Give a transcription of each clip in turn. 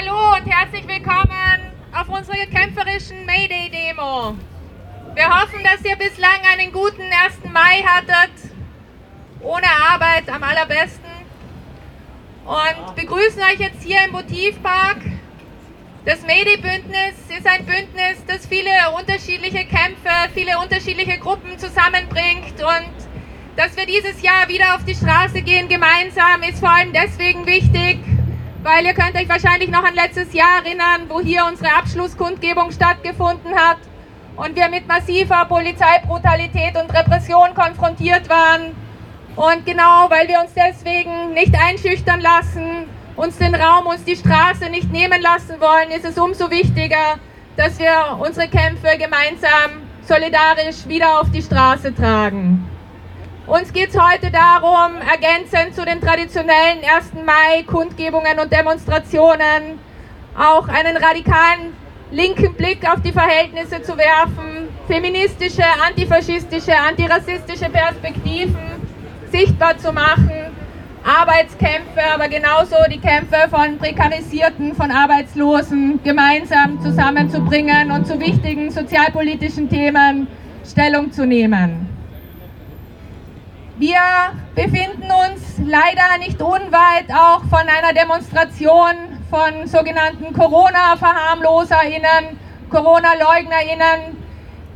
Hallo und herzlich willkommen auf unserer kämpferischen Mayday-Demo. Wir hoffen, dass ihr bislang einen guten 1. Mai hattet, ohne Arbeit am allerbesten und begrüßen euch jetzt hier im Motivpark. Das Mayday-Bündnis ist ein Bündnis, das viele unterschiedliche Kämpfe, viele unterschiedliche Gruppen zusammenbringt und dass wir dieses Jahr wieder auf die Straße gehen gemeinsam ist vor allem deswegen wichtig, weil ihr könnt euch wahrscheinlich noch an letztes Jahr erinnern, wo hier unsere Abschlusskundgebung stattgefunden hat und wir mit massiver Polizeibrutalität und Repression konfrontiert waren. Und genau, weil wir uns deswegen nicht einschüchtern lassen, uns den Raum, uns die Straße nicht nehmen lassen wollen, ist es umso wichtiger, dass wir unsere Kämpfe gemeinsam solidarisch wieder auf die Straße tragen. Uns geht es heute darum, ergänzend zu den traditionellen 1. Mai-Kundgebungen und Demonstrationen auch einen radikalen linken Blick auf die Verhältnisse zu werfen, feministische, antifaschistische, antirassistische Perspektiven sichtbar zu machen, Arbeitskämpfe, aber genauso die Kämpfe von Prekarisierten, von Arbeitslosen gemeinsam zusammenzubringen und zu wichtigen sozialpolitischen Themen Stellung zu nehmen. Wir befinden uns leider nicht unweit auch von einer Demonstration von sogenannten Corona-VerharmloserInnen, Corona-LeugnerInnen,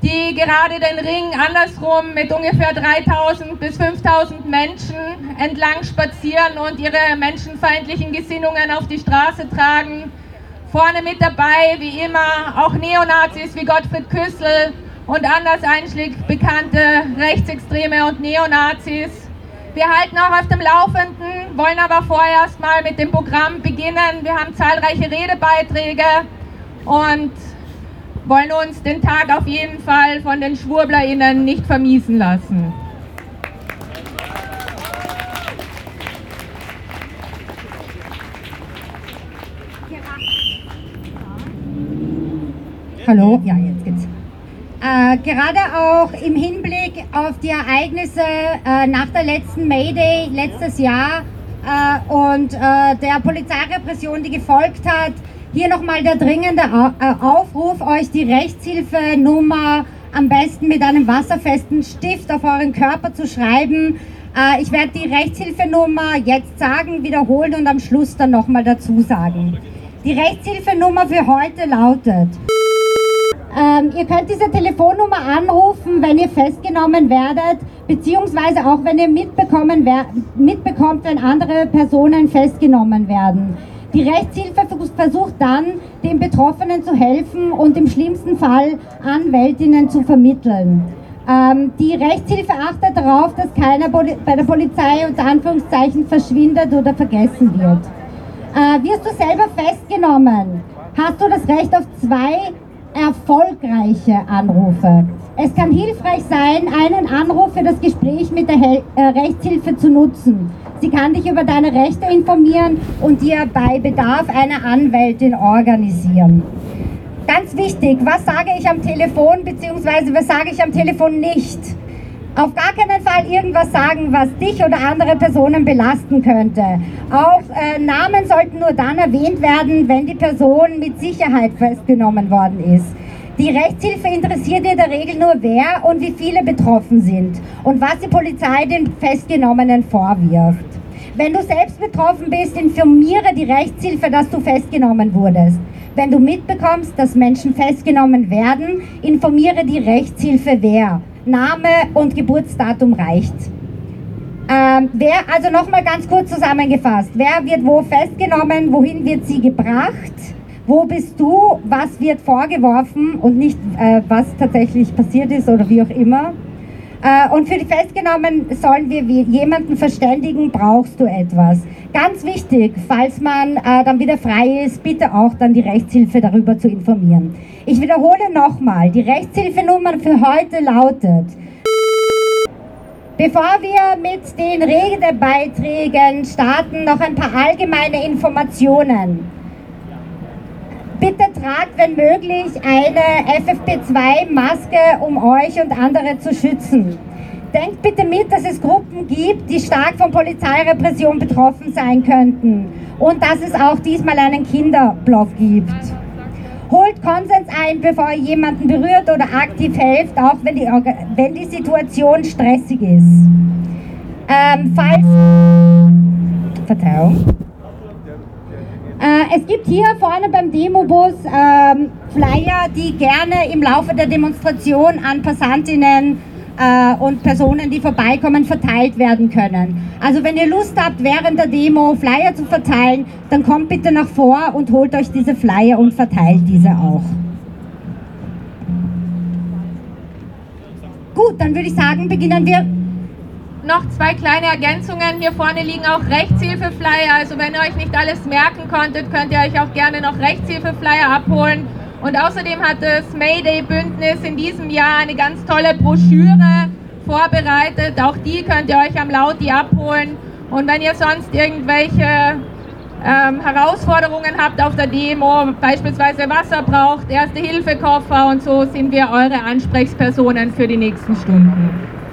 die gerade den Ring andersrum mit ungefähr 3000 bis 5000 Menschen entlang spazieren und ihre menschenfeindlichen Gesinnungen auf die Straße tragen. Vorne mit dabei, wie immer, auch Neonazis wie Gottfried Küssel, und anders einschlägig bekannte Rechtsextreme und Neonazis. Wir halten auch auf dem Laufenden, wollen aber vorerst mal mit dem Programm beginnen. Wir haben zahlreiche Redebeiträge und wollen uns den Tag auf jeden Fall von den SchwurblerInnen nicht vermiesen lassen. Hallo, ja, jetzt geht's. Äh, gerade auch im Hinblick auf die Ereignisse äh, nach der letzten Mayday letztes Jahr äh, und äh, der Polizeirepression, die gefolgt hat, hier nochmal der dringende äh, Aufruf, euch die Rechtshilfenummer am besten mit einem wasserfesten Stift auf euren Körper zu schreiben. Äh, ich werde die Rechtshilfenummer jetzt sagen, wiederholen und am Schluss dann nochmal dazu sagen. Die Rechtshilfenummer für heute lautet ähm, ihr könnt diese Telefonnummer anrufen, wenn ihr festgenommen werdet, beziehungsweise auch wenn ihr mitbekommen mitbekommt, wenn andere Personen festgenommen werden. Die Rechtshilfe versucht dann, den Betroffenen zu helfen und im schlimmsten Fall Anwältinnen zu vermitteln. Ähm, die Rechtshilfe achtet darauf, dass keiner bei der Polizei unter Anführungszeichen verschwindet oder vergessen wird. Äh, wirst du selber festgenommen, hast du das Recht auf zwei erfolgreiche Anrufe. Es kann hilfreich sein, einen Anruf für das Gespräch mit der äh, Rechtshilfe zu nutzen. Sie kann dich über deine Rechte informieren und dir bei Bedarf eine Anwältin organisieren. Ganz wichtig, was sage ich am Telefon bzw. was sage ich am Telefon nicht? Auf gar keinen Fall irgendwas sagen, was dich oder andere Personen belasten könnte. Auch äh, Namen sollten nur dann erwähnt werden, wenn die Person mit Sicherheit festgenommen worden ist. Die Rechtshilfe interessiert in der Regel nur, wer und wie viele betroffen sind und was die Polizei den Festgenommenen vorwirft. Wenn du selbst betroffen bist, informiere die Rechtshilfe, dass du festgenommen wurdest. Wenn du mitbekommst, dass Menschen festgenommen werden, informiere die Rechtshilfe wer. Name und Geburtsdatum reicht. Ähm, wer, also nochmal ganz kurz zusammengefasst, wer wird wo festgenommen, wohin wird sie gebracht, wo bist du, was wird vorgeworfen? Und nicht, äh, was tatsächlich passiert ist oder wie auch immer. Äh, und für die Festgenommen sollen wir jemanden verständigen, brauchst du etwas. Ganz wichtig, falls man äh, dann wieder frei ist, bitte auch dann die Rechtshilfe darüber zu informieren. Ich wiederhole nochmal, die Rechtshilfenummer für heute lautet, Bevor wir mit den Redebeiträgen starten, noch ein paar allgemeine Informationen. Bitte tragt, wenn möglich, eine FFP2-Maske, um euch und andere zu schützen. denkt bitte mit, dass es Gruppen gibt, die stark von Polizeirepression betroffen sein könnten und dass es auch diesmal einen Kinderblock gibt. Holt Konsens ein, bevor ihr jemanden berührt oder aktiv helft, auch wenn die, wenn die Situation stressig ist. Ähm, falls. Verzeihung. Es gibt hier vorne beim Demobus ähm, Flyer, die gerne im Laufe der Demonstration an Passantinnen äh, und Personen, die vorbeikommen, verteilt werden können. Also wenn ihr Lust habt, während der Demo Flyer zu verteilen, dann kommt bitte nach vor und holt euch diese Flyer und verteilt diese auch. Gut, dann würde ich sagen, beginnen wir noch zwei kleine Ergänzungen. Hier vorne liegen auch Rechtshilfeflyer. Also wenn ihr euch nicht alles merken konntet, könnt ihr euch auch gerne noch Rechtshilfeflyer abholen. Und außerdem hat das Mayday-Bündnis in diesem Jahr eine ganz tolle Broschüre vorbereitet. Auch die könnt ihr euch am Lauti abholen. Und wenn ihr sonst irgendwelche ähm, Herausforderungen habt auf der Demo, beispielsweise Wasser braucht, Erste-Hilfe-Koffer und so, sind wir eure Ansprechpersonen für die nächsten Stunden.